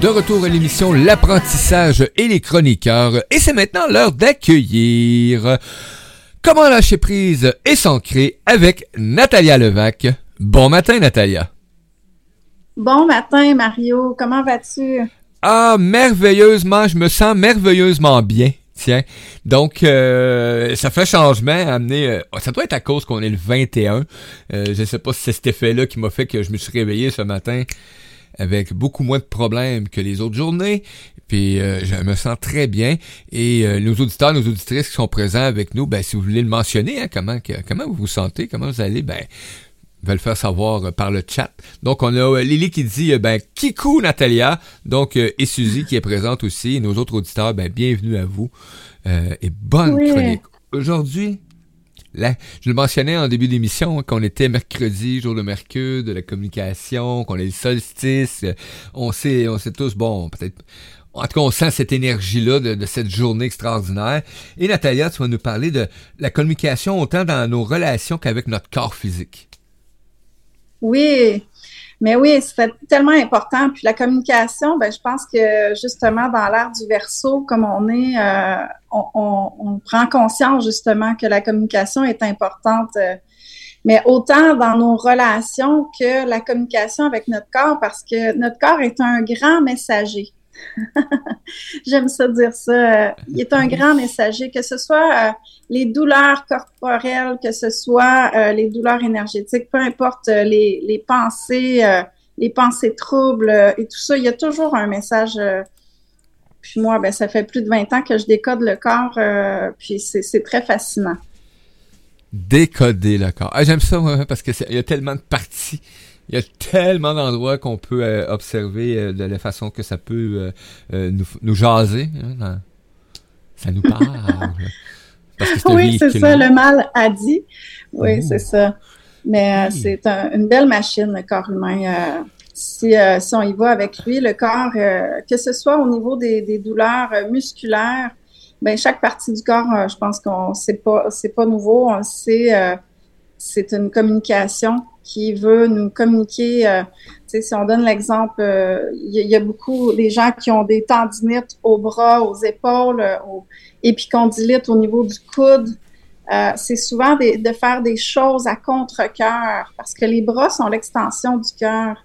de retour à l'émission L'apprentissage et les chroniqueurs. Et c'est maintenant l'heure d'accueillir Comment lâcher prise et s'ancrer avec Natalia Levac. Bon matin, Natalia. Bon matin, Mario. Comment vas-tu? Ah, merveilleusement. Je me sens merveilleusement bien. Tiens. Donc, euh, ça fait changement. Amener, euh, ça doit être à cause qu'on est le 21. Euh, je ne sais pas si c'est cet effet-là qui m'a fait que je me suis réveillé ce matin avec beaucoup moins de problèmes que les autres journées. Puis euh, je me sens très bien. Et euh, nos auditeurs, nos auditrices qui sont présents avec nous, ben si vous voulez le mentionner, hein, comment comment vous vous sentez, comment vous allez, ben va le faire savoir euh, par le chat. Donc, on a Lily qui dit, ben, Kikou Natalia, donc, et Suzy qui est présente aussi, et nos autres auditeurs, ben, bienvenue à vous, et bonne chronique. Aujourd'hui, Là, je le mentionnais en début d'émission qu'on était mercredi, jour de mercure, de la communication, qu'on est le solstice. On sait, on sait tous, bon, peut-être. En tout cas, on sent cette énergie-là de, cette journée extraordinaire. Et Natalia, tu vas nous parler de la communication autant dans nos relations qu'avec notre corps physique. Oui, mais oui, c'est tellement important. Puis la communication, ben, je pense que justement dans l'ère du verso, comme on est, euh, on, prend conscience justement que la communication est importante. Mais autant dans nos relations que la communication avec notre corps, parce que notre corps est un grand messager. J'aime ça dire ça. Il est un grand messager, que ce soit euh, les douleurs corporelles, que ce soit euh, les douleurs énergétiques, peu importe euh, les, les, pensées, les pensées troubles et tout ça, il y a toujours un message. puis moi, ben, ça fait plus de 20 ans que je décode le corps, puis c'est très fascinant. Décoder le corps. Ah, J'aime ça, parce qu'il y a tellement de parties il y a tellement d'endroits qu'on peut euh, observer euh, de la façon que ça peut euh, nous, nous, jaser. Hein, ça nous parle. oui, c'est ça, le mal a dit. Oui, c'est ça. Mais c'est un, une belle machine, le corps humain. Si, si, on y va avec lui, le corps, que ce soit au niveau des, des douleurs musculaires, ben chaque partie du corps, je pense qu'on sait pas, c'est pas nouveau, on le sait, c'est une communication qui veut nous communiquer. Euh, si on donne l'exemple, il euh, y, a beaucoup des gens qui ont des tendinites aux bras, aux épaules, euh, aux épicondylites au niveau du coude. C'est souvent de faire des choses à contre-cœur parce que les bras sont l'extension du cœur.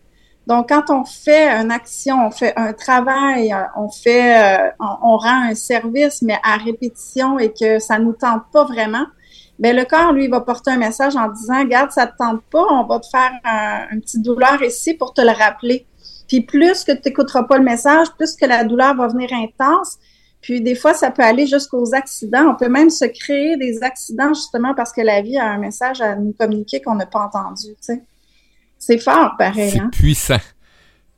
Donc, quand on fait une action, on fait un travail, on fait, on, rend un service, mais à répétition et que ça nous tente pas vraiment, ben le corps, lui, va porter un message en disant, garde, ça te tente pas, on va te faire un, une petite douleur ici pour te le rappeler. Puis plus que tu n'écouteras pas le message, plus que la douleur va venir intense. Puis des fois, ça peut aller jusqu'aux accidents. On peut même se créer des accidents justement parce que la vie a un message à nous communiquer qu'on n'a pas entendu. C'est fort, pareil. C'est hein? puissant.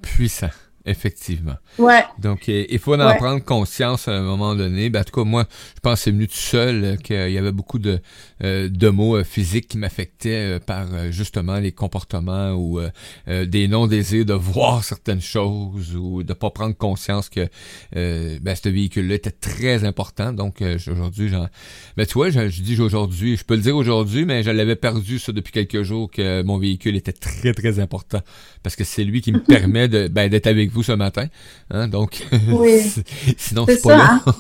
Puissant. Effectivement. Ouais. Donc, euh, il faut en prendre conscience à un moment donné. Ben, en tout cas, moi, je pense que c'est venu tout seul, euh, qu'il y avait beaucoup de, euh, de mots physiques qui m'affectaient par justement les comportements ou des non-désirs de voir certaines choses ou de pas prendre conscience que ben, ce véhicule-là était très important. Donc, aujourd'hui, j'en... Ben, tu vois, je, je dis aujourd'hui, je peux le dire aujourd'hui, mais je l'avais perdu ça depuis quelques jours que mon véhicule était très, très important parce que c'est lui qui me permet de, ben, d'être avec vous ce matin. Hein, donc, oui. sinon, c'est pas là. Hein.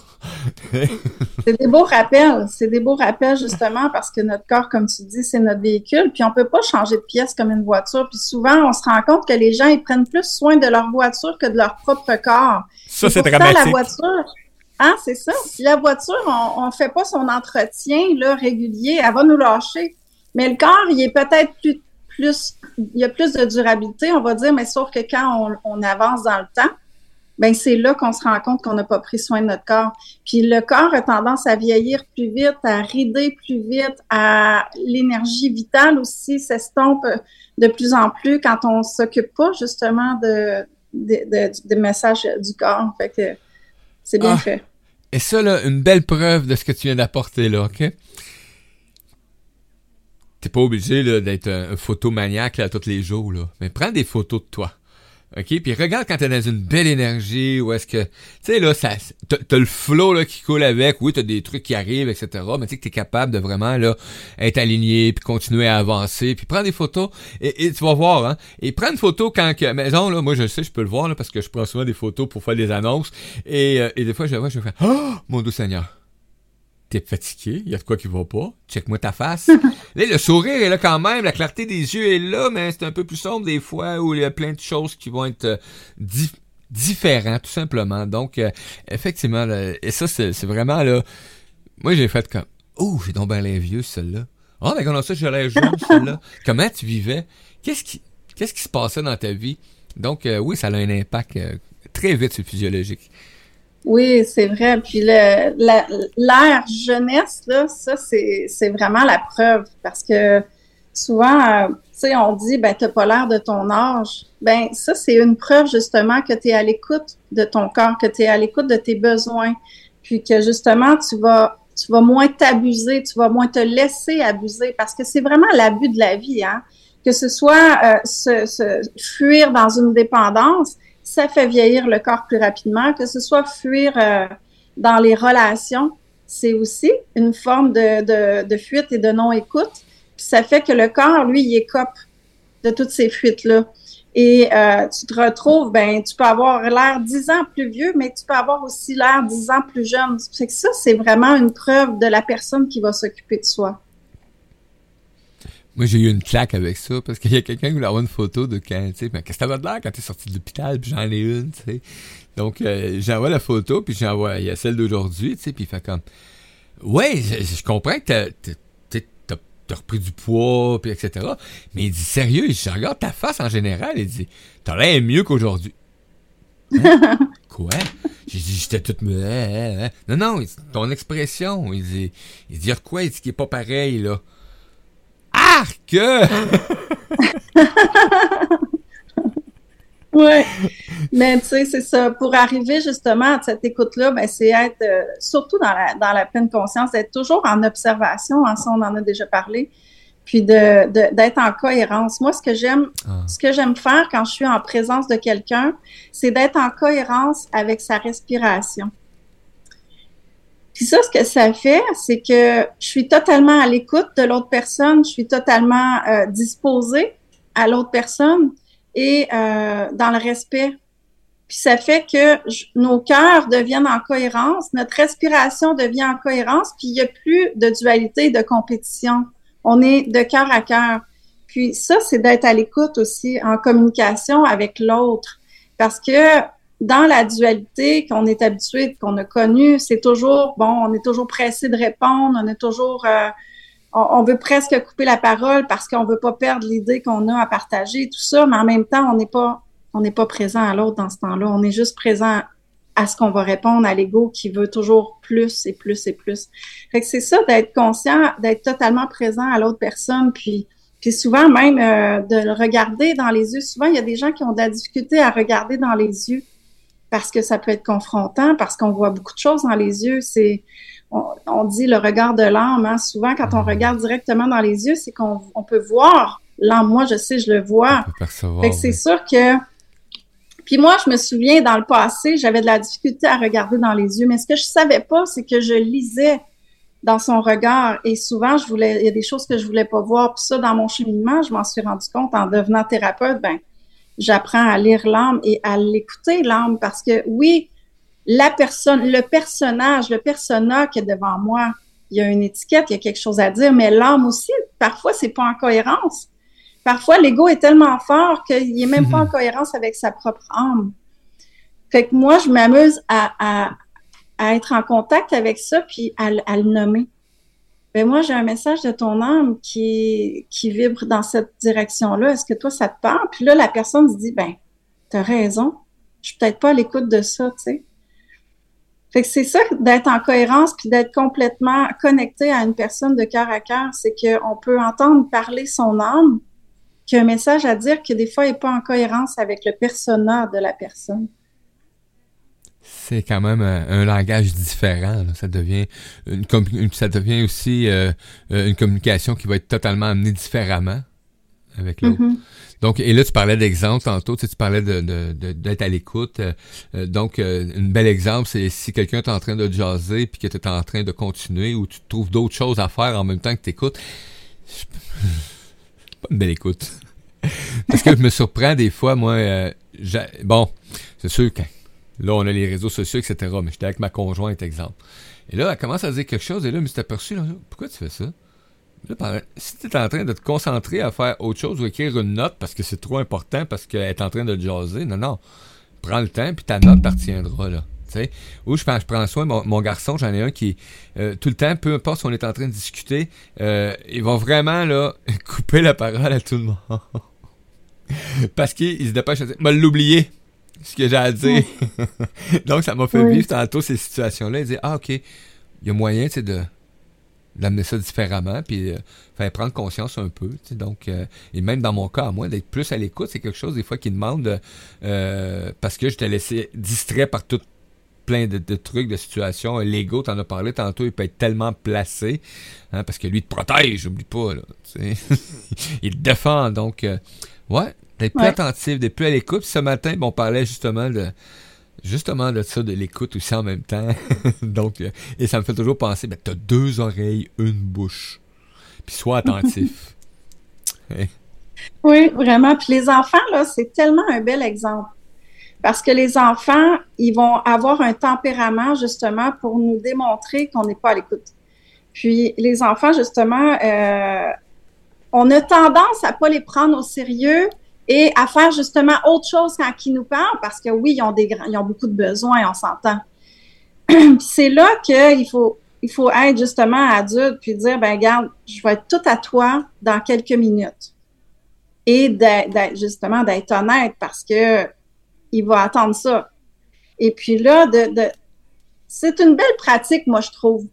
c'est des beaux rappels. C'est des beaux rappels, justement, parce que notre corps, comme tu dis, c'est notre véhicule. Puis on peut pas changer de pièce comme une voiture. Puis souvent, on se rend compte que les gens, ils prennent plus soin de leur voiture que de leur propre corps. Ça, c'est dramatique. la voiture, ah, c'est ça. Si la voiture, on ne fait pas son entretien là, régulier, elle va nous lâcher. Mais le corps, il est peut-être plus plus, il y a plus de durabilité, on va dire, mais sauf que quand on, avance dans le temps, ben c'est là qu'on se rend compte qu'on n'a pas pris soin de notre corps. Puis le corps a tendance à vieillir plus vite, à rider plus vite, à l'énergie vitale aussi s'estompe de plus en plus quand on s'occupe pas justement de, de, messages du corps. Fait que c'est bien ah. fait. Et ça, là, une belle preuve de ce que tu viens d'apporter là, OK? T'es pas obligé d'être un, photomaniaque là, tous les jours, là. mais prends des photos de toi. OK? Puis regarde quand t'es dans une belle énergie, ou est-ce que, tu sais, là, ça, t'as, le flow, là, qui coule avec, oui, t'as des trucs qui arrivent, etc., mais tu sais que t'es capable de vraiment, là, être aligné, puis continuer à avancer, puis prendre des photos, et, tu vas voir, hein, et prends une photo quand que, maison, là, moi, je sais, je peux le voir, là, parce que je prends souvent des photos pour faire des annonces, et, euh, et des fois, je vois, je fais, oh, mon doux Seigneur! T'es fatigué, il y a de quoi qui va pas, check-moi ta face. là, le sourire est là quand même, la clarté des yeux est là, mais c'est un peu plus sombre des fois où il y a plein de choses qui vont être euh, différentes, tout simplement. Donc, euh, effectivement, et ça, c'est vraiment là. Moi, j'ai fait comme Oh, j'ai donc bien les vieux, celle-là. Oh, mais comment ça, j'ai l'air jeune, celle-là? Comment tu vivais? Qu'est-ce qui qu'est-ce qui se passait dans ta vie? Donc, euh, oui, ça a un impact très vite sur le physiologique. Oui, c'est vrai. Puis l'ère jeunesse, là, ça, c'est vraiment la preuve parce que souvent, euh, tu sais, on dit, ben, t'as pas l'air de ton âge. Ben, ça, c'est une preuve justement que tu es à l'écoute de ton corps, que tu es à l'écoute de tes besoins, puis que justement, tu vas, tu vas moins t'abuser, tu vas moins te laisser abuser parce que c'est vraiment l'abus de la vie, hein. Que ce soit euh, se fuir dans une dépendance, ça fait vieillir le corps plus rapidement, que ce soit fuir euh, dans les relations, c'est aussi une forme de, fuite et de non-écoute. Ça fait que le corps, lui, il écope de toutes ces fuites-là. Et euh, tu te retrouves, ben, tu peux avoir l'air dix ans plus vieux, mais tu peux avoir aussi l'air dix ans plus jeune. Que ça, c'est vraiment une preuve de la personne qui va s'occuper de soi. Moi, j'ai eu une claque avec ça parce qu'il y a quelqu'un qui voulait avoir une photo de quand, tu sais, qu'est-ce que t'avais de l'air quand t'es sorti de l'hôpital, puis j'en ai une, tu sais. Donc, euh, j'envoie la photo, puis j'envoie, il y a celle d'aujourd'hui, tu sais, puis il fait comme, ouais, je, comprends que t'as, t'as repris du poids, puis etc. Mais il dit, sérieux, je regarde ta face en général, il dit, t'as l'air mieux qu'aujourd'hui. Hein? Quoi? J'ai dit, j'étais toute... Hein, hein, non, non, ton expression, il dit, il dit, quoi? Il dit qu'il est pas pareil, là. Que oui, mais tu sais, c'est ça. Pour arriver justement à cette écoute-là, ben, c'est être, euh, surtout dans la, dans la pleine conscience, d'être toujours en observation, en ça on en a déjà parlé, puis de, d'être en cohérence. Moi, ce que j'aime, ah. ce que j'aime faire quand je suis en présence de quelqu'un, c'est d'être en cohérence avec sa respiration. Puis ça, ce que ça fait, c'est que je suis totalement à l'écoute de l'autre personne, je suis totalement euh, disposée à l'autre personne et euh, dans le respect. Puis ça fait que nos cœurs deviennent en cohérence, notre respiration devient en cohérence, puis il n'y a plus de dualité, de compétition. On est de cœur à cœur. Puis ça, c'est d'être à l'écoute aussi, en communication avec l'autre. Parce que dans la dualité qu'on est habitué, qu'on a connue, c'est toujours, bon, on est toujours pressé de répondre, on est toujours, euh, on, veut presque couper la parole parce qu'on veut pas perdre l'idée qu'on a à partager, tout ça, mais en même temps, on n'est pas, on n'est pas présent à l'autre dans ce temps-là. On est juste présent à ce qu'on va répondre à l'ego qui veut toujours plus et plus et plus. Fait que c'est ça, d'être conscient, d'être totalement présent à l'autre personne, puis puis souvent même euh, de le regarder dans les yeux. Souvent, il y a des gens qui ont de la difficulté à regarder dans les yeux parce que ça peut être confrontant, parce qu'on voit beaucoup de choses dans les yeux. C'est, on, dit le regard de l'âme. Hein. Souvent, quand on regarde directement dans les yeux, c'est qu'on on peut voir l'âme. Moi, je sais, je le vois. Fait que c'est sûr que. Puis moi, je me souviens, dans le passé, j'avais de la difficulté à regarder dans les yeux. Mais ce que je savais pas, c'est que je lisais dans son regard. Et souvent, je voulais, il y a des choses que je voulais pas voir. Puis ça, dans mon cheminement, je m'en suis rendu compte en devenant thérapeute. Ben, j'apprends à lire l'âme et à l'écouter l'âme parce que oui, la personne, le personnage, le persona qui est devant moi, il y a une étiquette, il y a quelque chose à dire, mais l'âme aussi, parfois, c'est pas en cohérence. Parfois, l'ego est tellement fort qu'il est même pas en cohérence avec sa propre âme. Fait que moi, je m'amuse à, à, à, être en contact avec ça puis à, à le nommer ben moi, j'ai un message de ton âme qui, qui vibre dans cette direction-là. Est-ce que toi, ça te parle? Puis là, la personne se dit, ben, t'as raison. Je suis peut-être pas à l'écoute de ça, tu sais. Fait que c'est ça, d'être en cohérence puis d'être complètement connecté à une personne de cœur à cœur, c'est qu'on peut entendre parler son âme, qui a un message à dire que des fois, il n'est pas en cohérence avec le persona de la personne c'est quand même un, langage différent. Ça devient une, ça devient aussi euh, euh, une communication qui va être totalement amenée différemment. avec l'autre. Mm-hmm. Donc, et là, tu parlais d'exemple tantôt, tu, sais, tu parlais de, de, d'être à l'écoute. Euh, euh, donc, euh, un bel exemple, c'est si quelqu'un est en train de jaser puis que tu es en train de continuer ou tu trouves d'autres choses à faire en même temps que tu écoutes. Pas une belle écoute. Parce que je me surprends des fois, moi, bon, c'est sûr que là, on a les réseaux sociaux, etc., mais j'étais avec ma conjointe, exemple. Et là, elle commence à dire quelque chose, et là, je me suis aperçu, là, pourquoi tu fais ça? si tu es en train de te concentrer à faire autre chose ou écrire une note parce que c'est trop important, parce qu'elle est en train de jaser, non, non. Prends le temps, puis ta note t'artiendra, là. sais? Ou je, je prends soin, mon, mon garçon, j'en ai un qui, euh, tout le temps, peu importe si on est en train de discuter, euh, il va vraiment, là, couper la parole à tout le monde. parce qu'il se dépêche à dire, m'a l'oublier, ce que j'ai à dire. Donc, ça m'a fait vivre tantôt ces situations-là. Il dit, ah, OK, il y a moyen, de d'amener ça différemment, puis euh, faire prendre conscience un peu. Donc, euh, et même dans mon cas, à moi, d'être plus à l'écoute, c'est quelque chose des fois qui demande, euh, parce que je t'ai laissé distrait par tout plein de, trucs, de situations. L'ego, t'en as parlé tantôt, il peut être tellement placé, hein, parce que lui te protège, oublie pas, là, il te défend, donc, ouais, d'être plus attentif, d'être plus à l'écoute. Ce matin, on parlait justement de justement de ça, de l'écoute aussi en même temps. Donc, euh, et ça me fait toujours penser, ben, t'as deux oreilles, une bouche. Puis sois attentif. Hein? Oui, vraiment. Puis les enfants, là, c'est tellement un bel exemple. Parce que les enfants, ils vont avoir un tempérament justement pour nous démontrer qu'on n'est pas à l'écoute. Puis les enfants, justement, euh, on a tendance à pas les prendre au sérieux et à faire justement autre chose quand ils nous parlent, parce que oui, ils ont, des, ils ont beaucoup de besoins, on s'entend. c'est là qu'il faut, il faut être justement adulte puis dire, ben regarde, je vais être tout à toi dans quelques minutes. Et d'être, justement d'être honnête parce que il va attendre ça. Et puis là, de, de c'est une belle pratique, moi, je trouve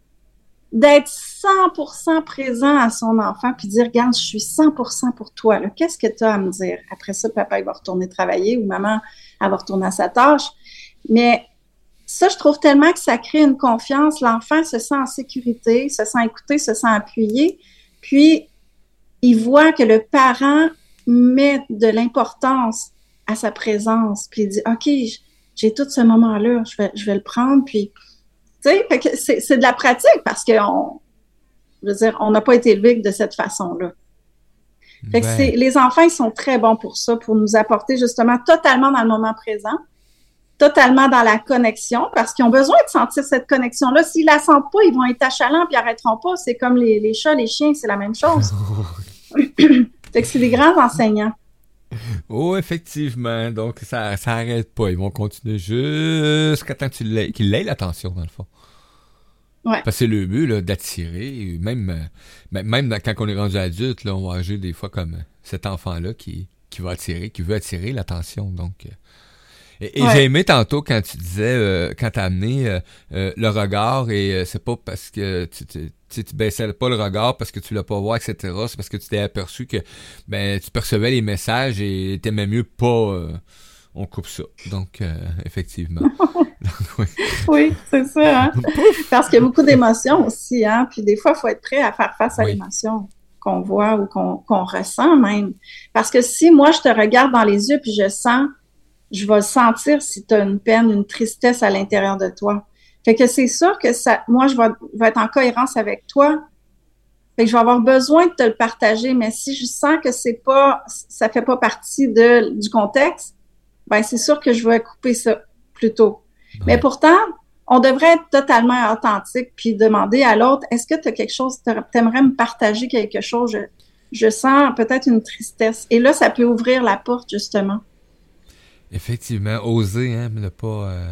d'être 100% présent à son enfant puis dire regarde je suis 100% pour toi qu'est-ce que tu as à me dire? Après ça papa il va retourner travailler ou maman elle va retourner à sa tâche. Mais ça je trouve tellement que ça crée une confiance. L'enfant se sent en sécurité se sent écouté se sent appuyé. Puis il voit que le parent met de l'importance à sa présence. Puis il dit ok j'ai tout ce moment là je vais je vais le prendre puis c'est de la pratique parce je veux dire, on n'a pas été élevé de cette façon-là. Fait que les enfants, ils sont très bons pour ça, pour nous apporter justement totalement dans le moment présent, totalement dans la connexion, parce qu'ils ont besoin de sentir cette connexion-là. S'ils la sentent pas, ils vont être achalants puis ils arrêteront pas. C'est comme les, les, chats, les chiens, c'est la même chose. fait que c'est des grands enseignants. Oh, effectivement. Donc, ça, ça arrête pas. Ils vont continuer jusqu'à temps qu'ils aient l'attention, dans le fond. Parce que c'est le but d'attirer, même, euh, même quand on est rendu adulte, là, on va agir des fois comme cet enfant-là qui, qui va attirer, qui veut attirer l'attention. Donc, euh. et, j'ai aimé tantôt quand tu disais, euh, quand tu as amené le regard, et c'est pas parce que tu, tu, tu, baissais pas le regard parce que tu l'as pas voir, etc. C'est parce que tu t'es aperçu que ben tu percevais les messages et t'aimais mieux pas on coupe ça. Donc, euh, effectivement. oui, c'est ça. Hein. Parce qu'il y a beaucoup d'émotions aussi. Hein? Puis des fois, il faut être prêt à faire face à l'émotion qu'on voit ou qu'on ressent même. Parce que si moi, je te regarde dans les yeux puis je sens, je vais sentir si tu as une peine, une tristesse à l'intérieur de toi. Fait que c'est sûr que ça, moi, je vais, vais, être en cohérence avec toi. Fait que je vais avoir besoin de te le partager, mais si je sens que c'est pas, ça fait pas partie de, du contexte, ben c'est sûr que je vais couper ça plus tôt. Mais pourtant, on devrait être totalement authentique puis demander à l'autre, est-ce que tu as quelque chose, tu aimerais me partager quelque chose? Je, sens peut-être une tristesse. Et là, ça peut ouvrir la porte, justement. Effectivement, oser, hein, ne pas... Euh...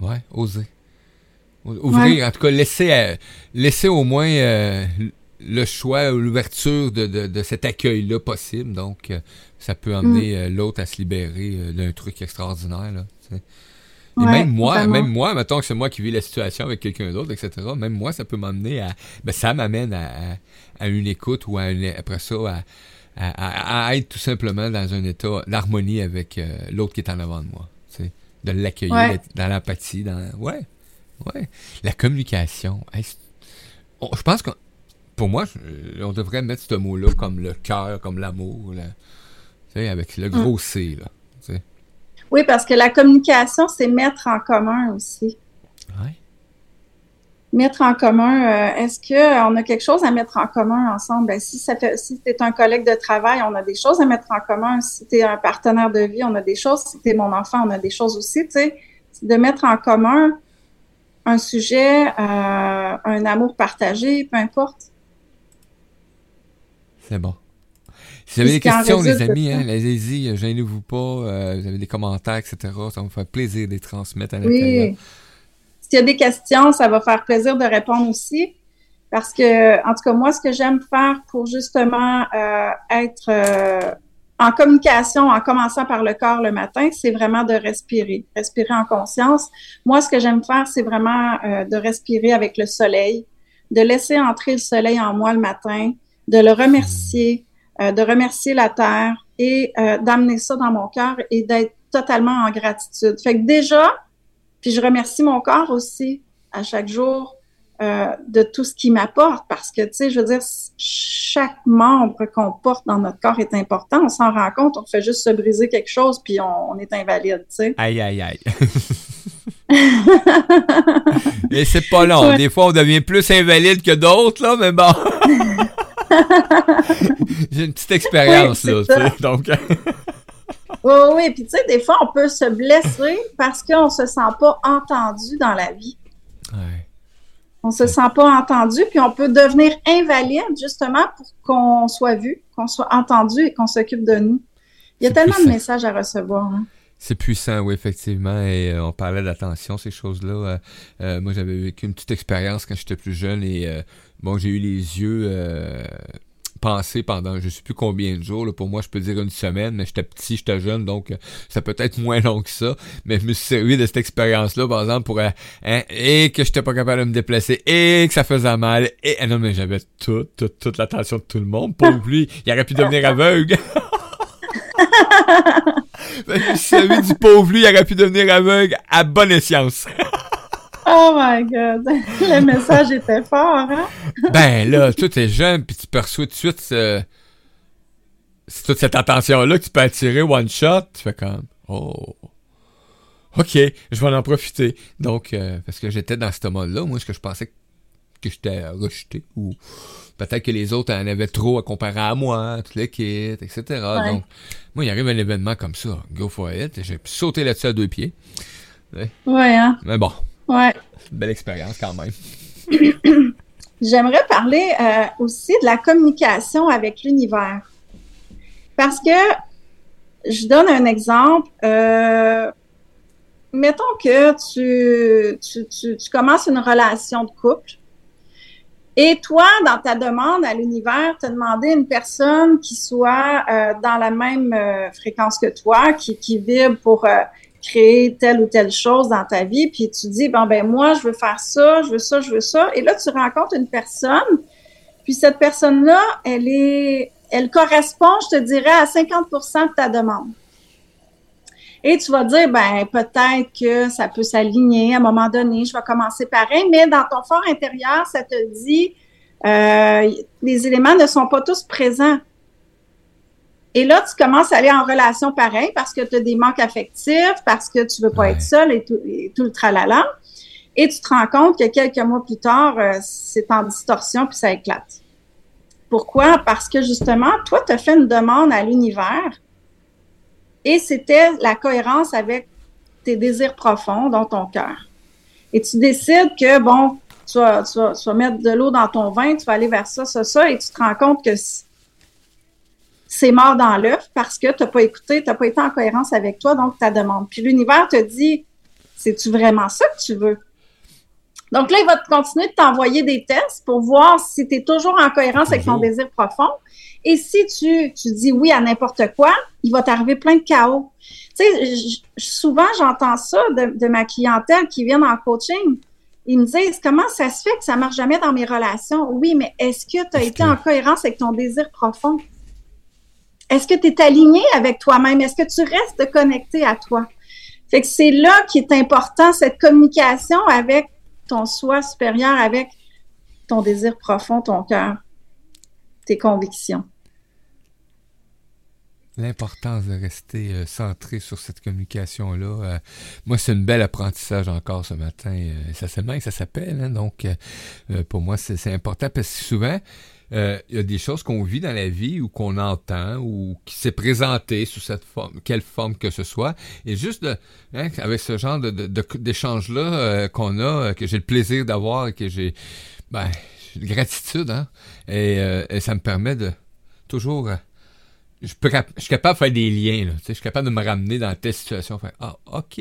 Ouais, oser. Ouvrir, en tout cas, laisser, euh, laisser au moins euh, le choix ou l'ouverture de, de, de, cet accueil-là possible. Donc, euh, ça peut amener mm. euh, l'autre à se libérer d'un truc extraordinaire. Là, Et même moi, même moi, mettons que c'est moi qui vis la situation avec quelqu'un d'autre, etc. Même moi, ça peut m'amener à. Ben, ça m'amène à, à, une écoute ou à après ça à, à, être tout simplement dans un état d'harmonie avec l'autre qui est en avant de moi. De l'accueillir, dans l'empathie, dans. Ouais. Ouais. La communication. je pense que pour moi, on devrait mettre ce mot-là comme le cœur, comme l'amour, avec le gros C. Là, oui, parce que la communication, c'est mettre en commun aussi. Oui. Mettre en commun, euh, est-ce qu'on a quelque chose à mettre en commun ensemble? Ben, si ça fait, si tu es un collègue de travail, on a des choses à mettre en commun. Si tu es un partenaire de vie, on a des choses. Si tu es mon enfant, on a des choses aussi. Tu sais, de mettre en commun un sujet, euh, un amour partagé, peu importe. C'est bon. Si vous avez des questions, les amis, hein, allez-y, euh, gênez-vous pas. Euh, vous avez des commentaires, etc. Ça va me faire plaisir de les transmettre à l'intérieur. Oui. S'il y a des questions, ça va faire plaisir de répondre aussi. Parce que, en tout cas, moi, ce que j'aime faire pour justement euh, être en communication, en commençant par le corps le matin, c'est vraiment de respirer, respirer en conscience. Moi, ce que j'aime faire, c'est vraiment de respirer avec le soleil, de laisser entrer le soleil en moi le matin, de le remercier, euh, de remercier la terre et euh, d'amener ça dans mon cœur et d'être totalement en gratitude. Fait que déjà, puis je remercie mon corps aussi à chaque jour euh, de tout ce qu'il m'apporte parce que, tu sais, je veux dire, chaque membre qu'on porte dans notre corps est important. On s'en rend compte, on fait juste se briser quelque chose puis on, est invalide, tu sais. Aïe, aïe, aïe. Et c'est pas long. Des fois, on devient plus invalide que d'autres, là, mais bon. J'ai une petite expérience, là, tu sais, donc... oui, oui, puis tu sais, des fois, on peut se blesser parce qu'on se sent pas entendu dans la vie. Ouais. On se sent pas entendu, puis on peut devenir invalide, justement, pour qu'on soit vu, qu'on soit entendu et qu'on s'occupe de nous. Il y a tellement de messages à recevoir. Hein. C'est puissant, oui, effectivement. Et euh, on parlait d'attention, ces choses-là. Euh, euh, moi, j'avais vécu une petite expérience quand j'étais plus jeune et bon, j'ai eu les yeux pensés pendant je sais plus combien de jours. Pour moi, je peux dire une semaine, mais j'étais petit, j'étais jeune, donc ça peut être moins long que ça. Mais je me suis servi de cette expérience-là, par exemple, pour hein, et que j'étais pas capable de me déplacer, et que ça faisait mal. Et ah non, mais j'avais toute, toute, toute l'attention de tout le monde. Pour lui, il aurait pu devenir aveugle. Celui du pauvre, lui, il aurait pu devenir aveugle à bonne escience. oh my God! Le message était fort, hein? ben là, toi, t'es jeune, puis tu perçois tout de suite ce... C'est toute cette attention-là que tu peux attirer one shot. Tu fais comme, oh... OK, je vais en profiter. Donc, euh, parce que j'étais dans ce mode-là, moi, ce que je pensais que j'étais rejeté ou peut-être que les autres en avaient trop à comparer à moi, tout le kit, etc. Donc, moi, il arrive un événement comme ça, go for it, j'ai sauté là-dessus à deux pieds. Ouais, hein? Mais bon. Ouais. Belle expérience quand même. J'aimerais parler euh, aussi de la communication avec l'univers. Parce que, je donne un exemple. Euh, mettons que tu, tu, tu, commences une relation de couple et toi, dans ta demande à l'univers, tu as demandé une personne qui soit euh, dans la même fréquence que toi, qui, qui vibre pour créer telle ou telle chose dans ta vie, puis tu dis, bon, ben moi, je veux faire ça, je veux ça, je veux ça. Et là, tu rencontres une personne, puis cette personne-là, elle est, elle correspond, je te dirais, à 50% de ta demande. Et tu vas dire, ben peut-être que ça peut s'aligner à un moment donné, je vais commencer pareil, mais dans ton fort intérieur, ça te dit, euh, les éléments ne sont pas tous présents. Et là, tu commences à aller en relation pareil parce que tu as des manques affectifs, parce que tu veux pas être seul et tout, tout, le tralala. Et tu te rends compte que quelques mois plus tard, euh, c'est en distorsion puis ça éclate. Pourquoi? Parce que justement, toi, tu as fait une demande à l'univers et c'était la cohérence avec tes désirs profonds dans ton cœur. Et tu décides que, bon, tu vas, mettre de l'eau dans ton vin, tu vas aller vers ça, ça, ça, et tu te rends compte que c'est mort dans l'œuf parce que tu n'as pas écouté, tu n'as pas été en cohérence avec toi, donc ta demande. Puis l'univers te dit, c'est-tu vraiment ça que tu veux? Donc là, il va continuer de t'envoyer des tests pour voir si tu es toujours en cohérence avec ton désir profond. Et si tu, tu dis oui à n'importe quoi, il va t'arriver plein de chaos. Tu sais, souvent, j'entends ça de, ma clientèle qui vient en coaching. Ils me disent comment ça se fait que ça marche jamais dans mes relations? Oui, mais est-ce que tu as été en cohérence avec ton désir profond? Est-ce que tu es aligné avec toi-même? Est-ce que tu restes connecté à toi? Que c'est là qui est important, cette communication avec ton soi supérieur, avec ton désir profond, ton cœur. tes convictions. L'importance de rester euh, centré sur cette communication-là. Euh, moi, c'est une belle apprentissage encore ce matin. Euh, ça s'appelle, ça s'appelle. Hein, donc, pour moi, c'est important parce que souvent, il y a des choses qu'on vit dans la vie ou qu'on entend ou qui s'est présenté sous cette forme, quelle forme que ce soit. Et juste hein, avec ce genre d'échange-là qu'on a, que j'ai le plaisir d'avoir et que j'ai ben, gratitude, hein, et, ça me permet de toujours je suis capable de faire des liens. Là, je suis capable de me ramener dans telle situation. Faire, ah, OK.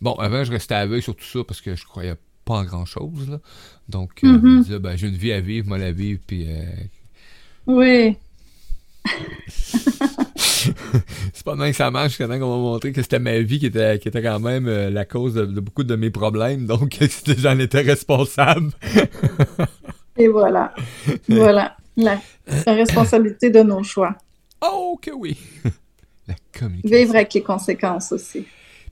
Bon, avant, je restais aveugle sur tout ça parce que je croyais pas en grand-chose. Donc, euh, disais, ben, j'ai une vie à vivre, moi la vivre, puis... Euh, oui. c'est pas mal que ça marche quand on m'a montré que c'était ma vie qui était, qui était quand même euh, la cause de, beaucoup de mes problèmes, donc j'en étais responsable. Et voilà. Voilà. La, responsabilité de nos choix. Oh, que oui! la communication. Vivre avec les conséquences aussi.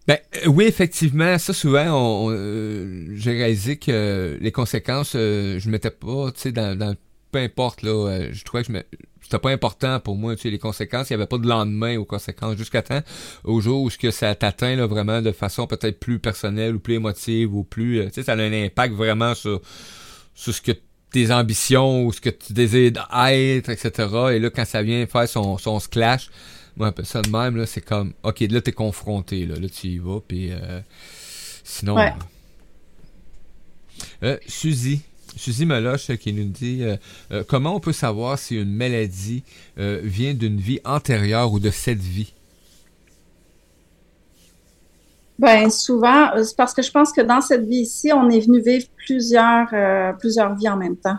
Ben, euh, oui, effectivement, ça souvent, euh, j'ai réalisé que les conséquences, euh, je mettais pas, tu sais, dans, peu importe, là, je trouvais que je c'était pas important pour moi, tu sais, les conséquences, il n'y avait pas de lendemain aux conséquences, jusqu'à temps, au jour où que ça t'atteint, là, vraiment de façon peut-être plus personnelle ou plus émotive ou plus, tu sais, ça a un impact vraiment sur, sur ce que tes ambitions ou ce que tu désires être, etc. Et là, quand ça vient faire son, son clash, moi, un ça de même, là, c'est comme, OK, là, t'es confronté, là, là, tu y vas, puis euh, sinon... Ouais. Euh, Suzy, Suzy Meloche qui nous dit euh, comment on peut savoir si une maladie vient d'une vie antérieure ou de cette vie? Ben souvent, c'est parce que je pense que dans cette vie ici, on est venu vivre plusieurs euh, plusieurs vies en même temps.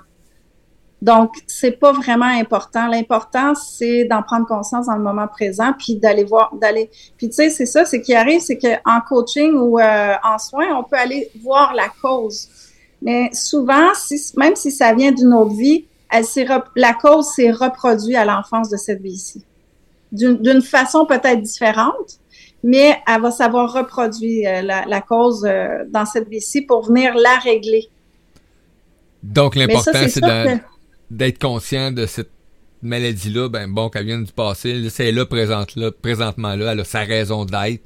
Donc c'est pas vraiment important. L'important c'est d'en prendre conscience dans le moment présent, puis d'aller voir, d'aller. Puis tu sais, c'est ça, c'est qui arrive, c'est qu'en coaching ou euh, en soins, on peut aller voir la cause. Mais souvent, si, même si ça vient d'une autre vie, elle la cause s'est reproduite à l'enfance de cette vie ici, d'une façon peut-être différente mais elle va savoir reproduire euh, la, cause euh, dans cette vie-ci pour venir la régler. Donc, l'important, c'est d'être conscient de cette maladie-là, ben bon, qu'elle vient du passé, c'est là, présente, là, présentement là, elle a sa raison d'être.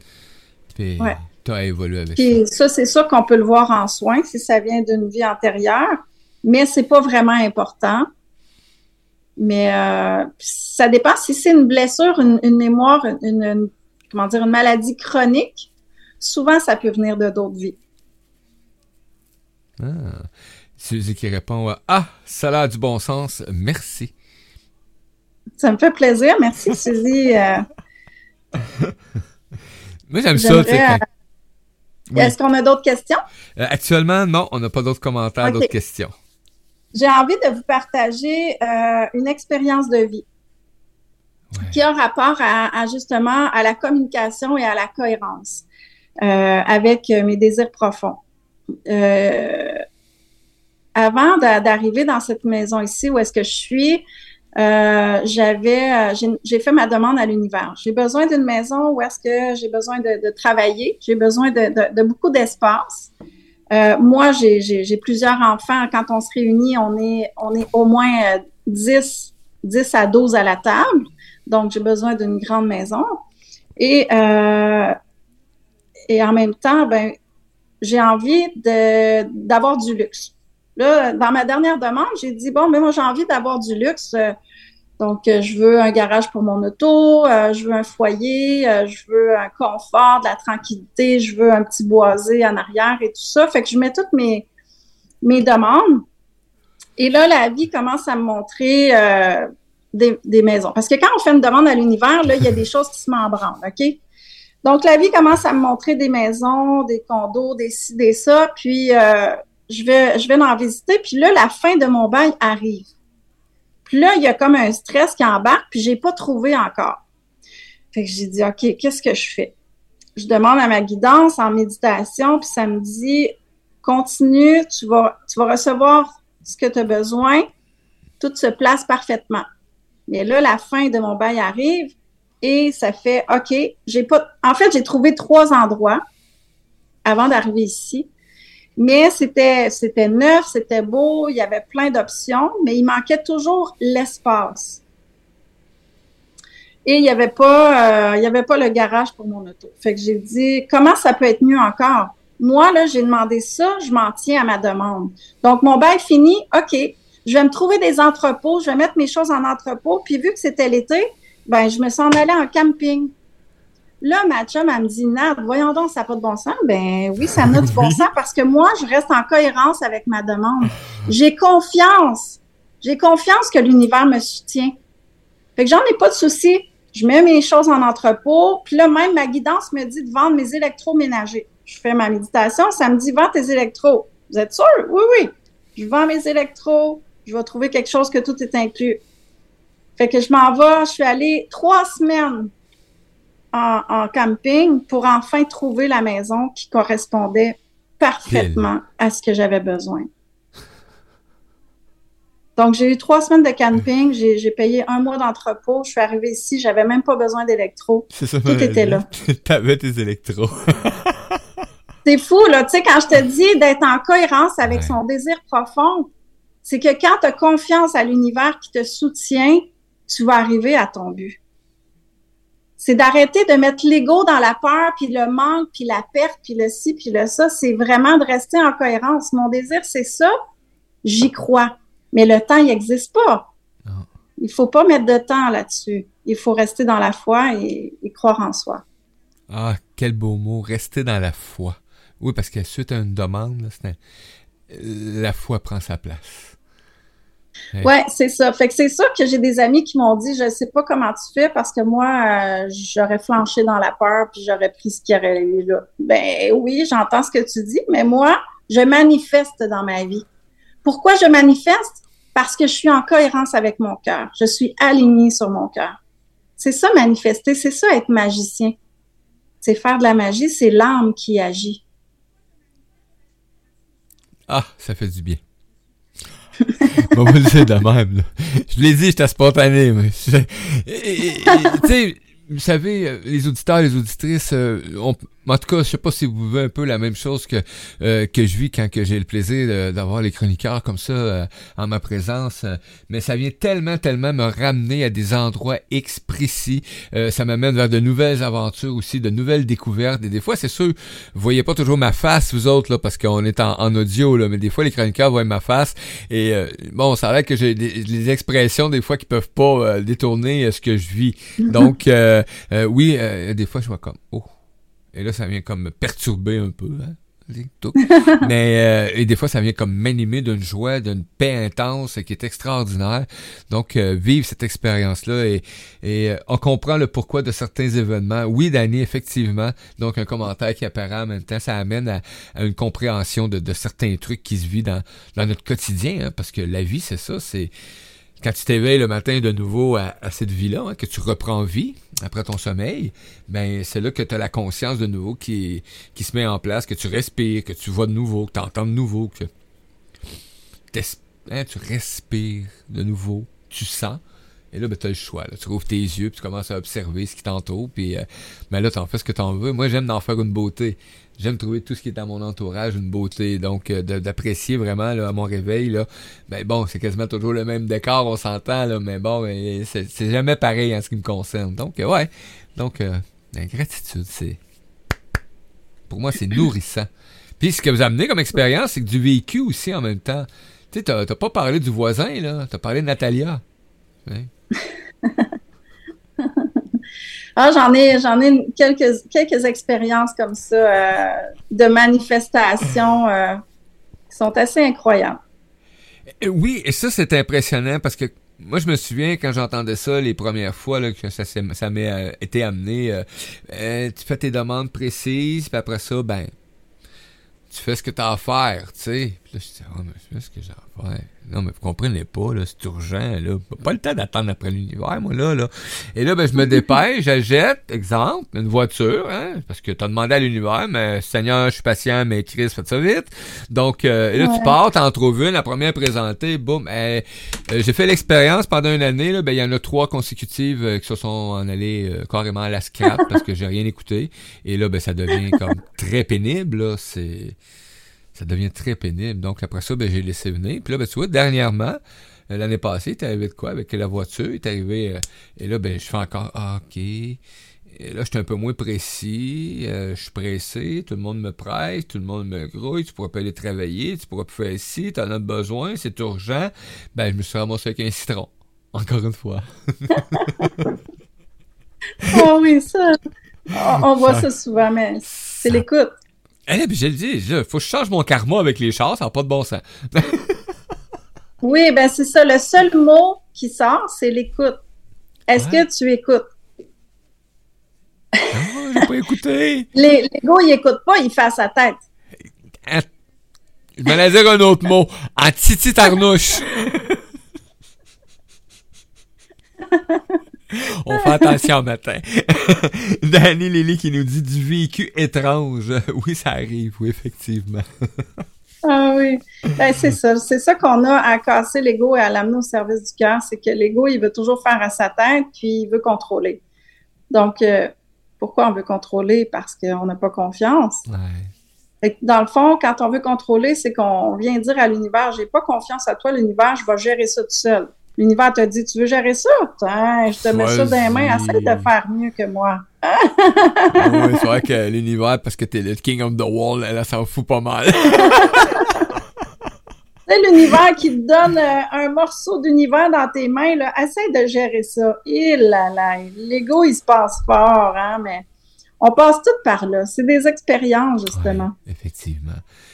Puis, tu as évolué avec puis, ça. c'est sûr qu'on peut le voir en soins si ça vient d'une vie antérieure, mais c'est pas vraiment important. Mais euh, ça dépend si c'est une blessure, une, mémoire, une comment dire, une maladie chronique, souvent ça peut venir de d'autres vies. Ah. Suzy qui répond Ah, ça a du bon sens, merci. Ça me fait plaisir, merci Suzy. Euh. Moi j'aime ça. Euh, est-ce qu'on a d'autres questions? Euh, actuellement, non, on n'a pas d'autres commentaires, d'autres questions. J'ai envie de vous partager une expérience de vie qui a rapport à, justement à la communication et à la cohérence avec mes désirs profonds. Euh, avant d'arriver dans cette maison ici où est-ce que je suis, euh, j'avais, j'ai fait ma demande à l'univers. J'ai besoin d'une maison où est-ce que j'ai besoin de, travailler, j'ai besoin de, beaucoup d'espace. moi, j'ai plusieurs enfants. Quand on se réunit, on est, on est au moins 10, 10 à 12 à la table. Donc, j'ai besoin d'une grande maison. Et, euh, et en même temps, ben, j'ai envie d'avoir du luxe. Là, dans ma dernière demande, j'ai dit, bon, mais moi, j'ai envie d'avoir du luxe. Donc, je veux un garage pour mon auto, euh, je veux un foyer, euh, je veux un confort, de la tranquillité, je veux un petit boisé en arrière et tout ça. Fait que je mets toutes mes, mes demandes. Et là, la vie commence à me montrer euh, des, maisons. Parce que quand on fait une demande à l'univers, là, il y a des choses qui se m'embranlent, OK? Donc, la vie commence à me montrer des maisons, des condos, des ci, des ça, puis euh, je vais je vais en visiter, puis là, la fin de mon bail arrive. Puis là, il y a comme un stress qui embarque, puis j'ai pas trouvé encore. Fait que j'ai dit, OK, qu'est-ce que je fais? Je demande à ma guidance en méditation, puis ça me dit, continue, tu vas, tu vas recevoir ce que tu as besoin, tout se place parfaitement. Mais là, la fin de mon bail arrive et ça fait OK, j'ai pas. En fait, j'ai trouvé trois endroits avant d'arriver ici. Mais c'était, c'était neuf, c'était beau, il y avait plein d'options, mais il manquait toujours l'espace. Et il n'y avait pas, euh, avait pas le garage pour mon auto. Fait que j'ai dit, comment ça peut être mieux encore? Moi, là, j'ai demandé ça, je m'en tiens à ma demande. Donc, mon bail fini, OK, je vais me trouver des entrepôts, je vais mettre mes choses en entrepôt. Puis, vu que c'était l'été, ben, je me suis en allée en camping. Là, ma chum, elle me dit, Nad, voyons donc, ça n'a pas de bon sens. Ben oui, ça n'a du bon sens parce que moi, je reste en cohérence avec ma demande. J'ai confiance. J'ai confiance que l'univers me soutient. Fait que j'en ai pas de souci. Je mets mes choses en entrepôt. Puis là, même ma guidance me dit de vendre mes électroménagers. Je fais ma méditation. Ça me dit, vends tes électros. Vous êtes sûr? Oui, oui. Je vends mes électros. Je vais trouver quelque chose que tout est inclus. Fait que je m'en vais. Je suis allée trois semaines en, camping pour enfin trouver la maison qui correspondait parfaitement à ce que j'avais besoin. Donc, j'ai eu trois semaines de camping, j'ai payé un mois d'entrepôt, je suis arrivée ici, j'avais même pas besoin d'électro. Tout était là. T'avais tes électros. c'est fou, là. Tu sais, quand je te dis d'être en cohérence avec son désir profond, c'est que quand tu as confiance à l'univers qui te soutient, tu vas arriver à ton but c'est d'arrêter de mettre l'ego dans la peur, puis le manque, puis la perte, puis le ci, puis le ça. C'est vraiment de rester en cohérence. Mon désir, c'est ça. J'y crois. Mais le temps, il n'existe pas. Il faut pas mettre de temps là-dessus. Il faut rester dans la foi et, croire en soi. Ah, quel beau mot, rester dans la foi. Oui, parce que suite à une demande, la foi prend sa place. Ouais, c'est ça. Fait que c'est sûr que j'ai des amis qui m'ont dit, je sais pas comment tu fais parce que moi, euh, j'aurais flanché dans la peur puis j'aurais pris ce qu'il y aurait eu là. Ben oui, j'entends ce que tu dis, mais moi, je manifeste dans ma vie. Pourquoi je manifeste? Parce que je suis en cohérence avec mon cœur. Je suis alignée sur mon cœur. C'est ça manifester, c'est ça être magicien. C'est faire de la magie, c'est l'âme qui agit. Ah, ça fait du bien. Bon, vous le de même, là. Je l'ai dit, j'étais spontané, mais... Tu sais, vous savez, euh, les auditeurs, les auditrices, euh, on, en tout cas, je sais pas si vous vivez un peu la même chose que euh, que je vis quand que j'ai le plaisir d'avoir les chroniqueurs comme ça en ma présence, mais ça vient tellement, tellement me ramener à des endroits X précis. ça m'amène vers de nouvelles aventures aussi, de nouvelles découvertes. Et des fois, c'est sûr, vous voyez pas toujours ma face, vous autres, là, parce qu'on est en, audio, là, mais des fois, les chroniqueurs voient ma face. Et bon, ça vrai que j'ai des, expressions des fois qui peuvent pas détourner ce que je vis. Donc, euh, oui, euh, des fois, je vois comme, oh. Et là, ça vient comme me perturber un peu. Hein? Mais euh, et des fois, ça vient comme m'animer d'une joie, d'une paix intense qui est extraordinaire. Donc, vivre cette expérience-là et, et on comprend le pourquoi de certains événements. Oui, Danny, effectivement. Donc, un commentaire qui apparaît en même temps, ça amène à, une compréhension de, de, certains trucs qui se vivent dans, dans notre quotidien. Hein, parce que la vie, c'est ça, c'est quand tu t'éveilles le matin de nouveau à, cette vie-là, hein, que tu reprends vie après ton sommeil, ben c'est là que tu as la conscience de nouveau qui, se met en place, que tu respires, que tu vois de nouveau, que tu entends de nouveau, que hein, tu respires de nouveau, tu sens. Et là, ben, tu as le choix. Tu rouvres tes yeux, puis tu commences à observer ce qui t'entoure, puis euh, ben là, tu en fais ce que tu en veux. Moi, j'aime d'en faire une beauté j'aime trouver tout ce qui est à mon entourage une beauté. Donc, euh, d'apprécier vraiment là, à mon réveil, là, ben bon, c'est quasiment toujours le même décor, on s'entend, là, mais bon, ben, c'est jamais pareil en ce qui me concerne. Donc, euh, ouais. Donc, euh, la gratitude, c'est. Pour moi, c'est nourrissant. Puis, ce que vous amenez comme expérience, c'est que du vécu aussi en même temps. Tu sais, t'as pas parlé du voisin, là. T'as parlé de Natalia. Ah, j'en ai, j'en ai quelques, quelques expériences comme ça euh, de manifestations euh, qui sont assez incroyables. Euh, oui, et ça, c'est impressionnant parce que moi, je me souviens quand j'entendais ça les premières fois là, que ça, ça m'est été amené. tu fais tes demandes précises, puis après ça, ben, tu fais ce que tu as à faire, tu sais. Là, je dis, oh, mais je fais ce que j'ai à faire. Non, mais vous comprenez pas, là, c'est urgent, là. Pas le temps d'attendre après l'univers, moi, là, là. Et là, ben, je me dépêche, j'achète, exemple, une voiture, hein, parce que t'as demandé à l'univers, mais Seigneur, je suis patient, mais Chris, faites ça vite. Donc, euh, et là, tu pars, t'en trouves une, la première présentée, boum. Euh, j'ai fait l'expérience pendant une année, là, ben, il y en a trois consécutives euh, qui se sont en allées carrément à la scrap parce que j'ai rien écouté. Et là, ben, ça devient comme très pénible, là. C'est ça devient très pénible. Donc après ça, ben, j'ai laissé venir. Puis là, ben, tu vois, dernièrement, euh, l'année passée, il est arrivé de quoi avec la voiture? Il est arrivé, euh, et là, ben, je fais encore, ah, OK. Et là, je suis un peu moins précis, je suis pressé, tout le monde me presse, tout le monde me grouille, tu pourras pas aller travailler, tu pourras plus faire ici, tu en as besoin, c'est urgent. Ben, je me suis ramassé avec un citron. Encore une fois. oh oui, ça. On, voit ça souvent, mais c'est l'écoute. Eh, puis j'ai dit, il faut que je change mon karma avec les chars, ça n'a pas de bon sens. oui, ben c'est ça. Le seul mot qui sort, c'est l'écoute. Est-ce que tu écoutes? Non, j'ai pas écouté. L'ego, il écoute pas, il fait à sa tête. Je m'allais dire un autre mot. En titi tarnouche. On fait attention matin. Danny Lily qui nous dit du vécu étrange. Oui, ça arrive, oui, effectivement. ah oui. Ben, c'est ça. C'est ça qu'on a à casser l'ego et à l'amener au service du cœur. C'est que l'ego, il veut toujours faire à sa tête, puis il veut contrôler. Donc, euh, pourquoi on veut contrôler? Parce qu'on n'a pas confiance. Dans le fond, quand on veut contrôler, c'est qu'on vient dire à l'univers, j'ai pas confiance à toi, l'univers, je vais gérer ça tout seul. L'univers t'a dit, tu veux gérer ça? je te mets ça dans les mains, essaie de faire mieux que moi. oui, c'est vrai que l'univers, parce que t'es le king of the wall, là, ça fout pas mal. c'est l'univers qui te donne euh, un morceau d'univers dans tes mains, là, essaie de gérer ça. Et là là, l'ego, il se passe fort, hein, mais on passe tout par là. C'est des expériences, justement. effectivement.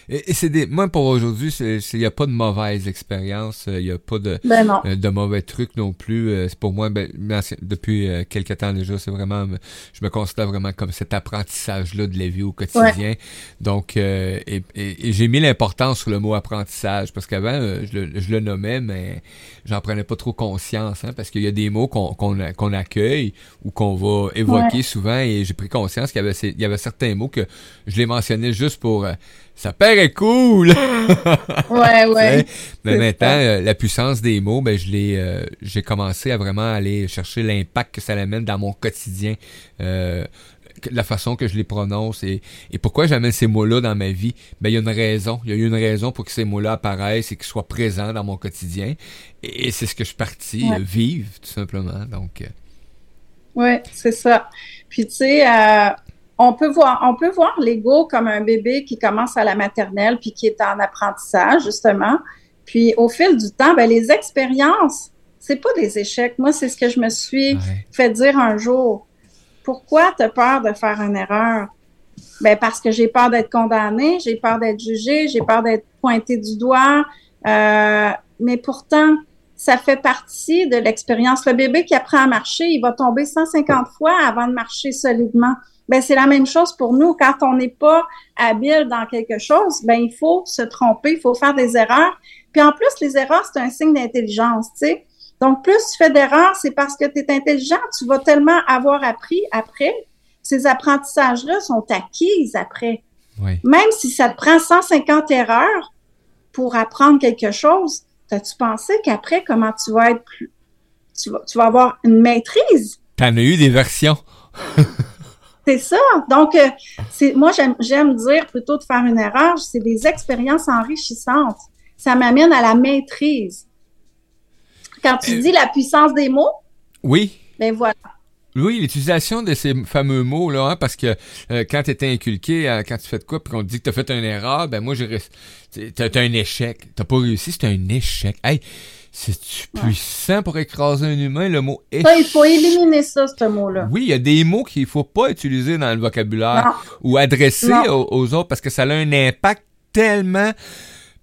Et, c'est des, moi, pour aujourd'hui, il n'y a pas de mauvaise expérience, il n'y a pas de, ben euh, de mauvais trucs non plus. Euh, c'est pour moi, ben, depuis euh, quelques temps déjà, c'est vraiment, je me considère vraiment comme cet apprentissage-là de la vie au quotidien. Donc, et, j'ai mis l'importance sur le mot apprentissage parce qu'avant, je, je, le nommais, mais j'en prenais pas trop conscience, hein, parce qu'il y a des mots qu'on qu'on accueille ou qu'on va évoquer souvent et j'ai pris conscience qu'il y avait, il y avait certains mots que je les mentionnais juste pour ça paraît cool. ouais, ouais. Mais maintenant, euh, la puissance des mots, ben je l'ai, euh, j'ai commencé à vraiment aller chercher l'impact que ça amène dans mon quotidien, euh, la façon que je les prononce et, et pourquoi j'amène ces mots-là dans ma vie. Ben il y a une raison, il y a eu une raison pour que ces mots-là apparaissent et qu'ils soient présents dans mon quotidien. Et, c'est ce que je suis parti vivre tout simplement. Donc. Ouais, c'est ça. Puis tu sais on peut voir, on peut voir l'ego comme un bébé qui commence à la maternelle puis qui est en apprentissage justement. Puis au fil du temps, ben les expériences, c'est pas des échecs. Moi, c'est ce que je me suis fait dire un jour. Pourquoi tu as peur de faire une erreur? Ben parce que j'ai peur d'être condamné, j'ai peur d'être jugé, j'ai peur d'être pointé du doigt. Euh, mais pourtant, ça fait partie de l'expérience. Le bébé qui apprend à marcher, il va tomber 150 fois avant de marcher solidement. Ben c'est la même chose pour nous. Quand on n'est pas habile dans quelque chose, ben il faut se tromper, il faut faire des erreurs. Puis en plus, les erreurs, c'est un signe d'intelligence, tu sais. Donc, plus tu fais d'erreurs, c'est parce que tu es intelligent, tu vas tellement avoir appris après. Ces apprentissages-là sont acquis après. Même si ça te prend 150 erreurs pour apprendre quelque chose, as-tu pensé qu'après, comment tu vas être plus... Tu vas, tu vas avoir une maîtrise? T'en as eu des versions. C'est ça. Donc, euh, c'est moi, j'aime dire plutôt de faire une erreur, c'est des expériences enrichissantes. Ça m'amène à la maîtrise. Quand tu euh, dis la puissance des mots, oui. Ben voilà. Oui, l'utilisation de ces fameux mots-là, hein, parce que euh, quand tu étais inculqué, quand tu fais de quoi, puis qu'on te dit que tu as fait une erreur, ben moi, j'ai t'as un échec. T'as pas réussi, c'est un échec. Hey, c'est-tu puissant pour écraser un humain, le mot échec? il faut éliminer ça, ce mot-là. Oui, il y a des mots qu'il faut pas utiliser dans le vocabulaire ou adresser aux, autres parce que ça a un impact tellement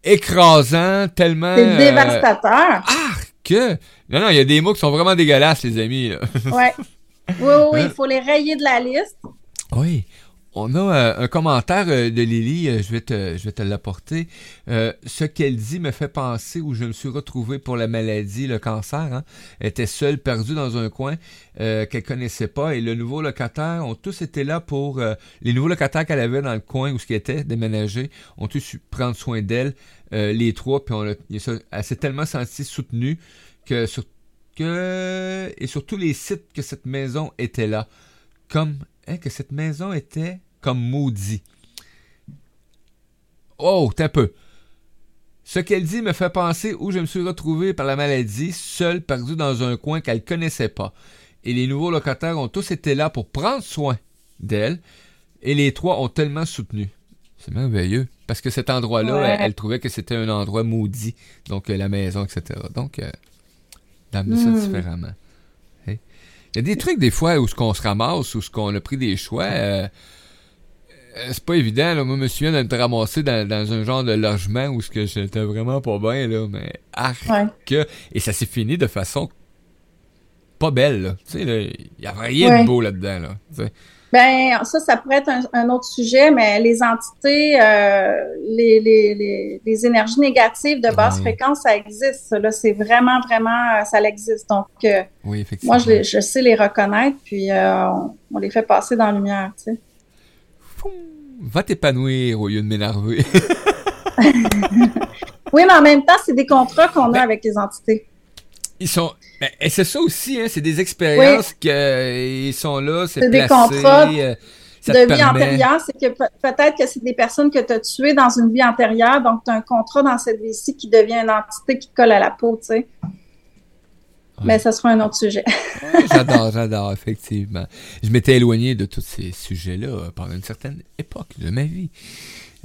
écrasant, tellement... C'est euh, dévastateur. Ah, que... Non, non, il y a des mots qui sont vraiment dégueulasses, les amis. Là. ouais. Oui, oui, il faut les rayer de la liste. Oui. On a euh, un commentaire euh, de Lily, euh, je vais te, je vais te l'apporter. ce qu'elle dit me fait penser où je me suis retrouvé pour la maladie, le cancer. Hein. Elle était seule, perdue dans un coin qu'elle connaissait pas. Et le nouveau locataire ont tous été là pour les nouveaux locataires qu'elle avait dans le coin où ce qui était déménagé, ont tous su prendre soin d'elle, les trois. Puis on elle s'est tellement sentie soutenue que sur que et sur tous les sites que cette maison était là, comme hein, que cette maison était comme maudit. Oh, t'es un peu. Ce qu'elle dit me fait penser où je me suis retrouvé par la maladie, seul, perdu dans un coin qu'elle connaissait pas. Et les nouveaux locataires ont tous été là pour prendre soin d'elle, et les trois ont tellement soutenu. C'est merveilleux. Parce que cet endroit-là, elle, trouvait que c'était un endroit maudit. Donc, euh, la maison, etc. Donc, euh, d'amener ça hmm. différemment. Il y a des trucs, des fois, où ce qu'on se ramasse, où ce qu'on a pris des choix. Euh, euh, c'est pas évident, là. Moi, je me souviens d'être ramassé dans, dans, un genre de logement où ce que j'étais vraiment pas bien, là. Mais, arc. Et ça s'est fini de façon pas belle, là. Tu sais, il y a rien de beau là-dedans, là. Ben, ça, ça pourrait être un, autre sujet, mais les entités, euh, les, les, les, énergies négatives de basse fréquence, ça existe. Là, c'est vraiment, vraiment, ça existe. Donc, euh, moi, je, je, sais les reconnaître, puis euh, on, les fait passer dans la lumière, tu sais. Va t'épanouir au lieu de m'énerver. oui, mais en même temps, c'est des contrats qu'on a ben avec les entités. Ils sont. Ben, et c'est ça aussi, hein, c'est des expériences qu'ils euh, sont là, c'est des contrats euh, de vie antérieure. C'est que peut-être que c'est des personnes que tu as tuées dans une vie antérieure, donc tu as un contrat dans cette vie-ci qui devient une entité qui te colle à la peau, tu sais. Mais ça sera un autre sujet. j'adore, j'adore, effectivement. Je m'étais éloigné de tous ces sujets-là pendant une certaine époque de ma vie.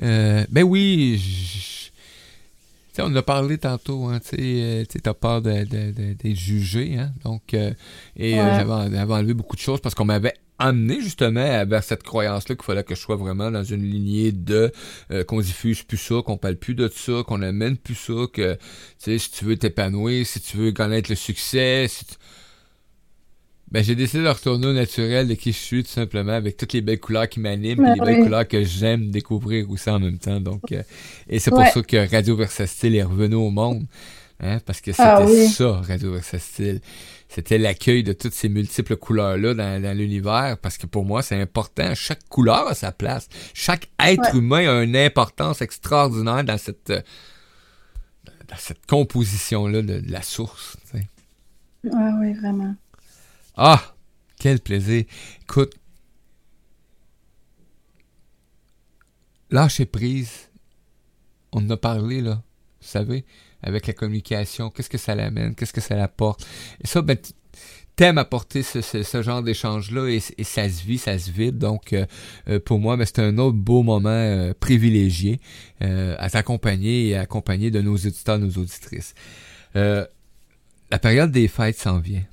Euh, ben oui, on en a parlé tantôt, hein, tu euh, as peur d'être de, jugé, hein, donc, euh, et euh, j'avais enlevé beaucoup de choses parce qu'on m'avait amené justement vers cette croyance-là qu'il fallait que je sois vraiment dans une lignée de qu'on diffuse plus ça, qu'on parle plus de ça, qu'on amène plus ça, que tu sais, si tu veux t'épanouir, si tu veux connaître le succès, si tu ben, j'ai décidé de retourner au naturel de qui je suis, tout simplement, avec toutes les belles couleurs qui m'animent, et les belles couleurs que j'aime découvrir aussi en même temps. Donc, euh, et c'est pour ça que Radio Versatile est revenu au monde. Hein, parce que ah c'était ça, Radio Versatile. C'était l'accueil de toutes ces multiples couleurs-là dans, l'univers, parce que pour moi, c'est important. Chaque couleur a sa place. Chaque être humain a une importance extraordinaire dans cette, euh, dans cette composition-là de, la source. Ah oui, vraiment. Ah, quel plaisir. Écoute, lâcher prise, on en a parlé, là, vous savez, avec la communication, qu'est-ce que ça l'amène, qu'est-ce que ça l'apporte. Et ça, ben, t'aimes apporter ce, genre d'échange-là et, ça se vit, ça se vide. Donc, euh, euh, pour moi, ben, c'est un autre beau moment euh, privilégié à t'accompagner et à accompagner de nos auditeurs, nos auditrices. la période des fêtes s'en vient.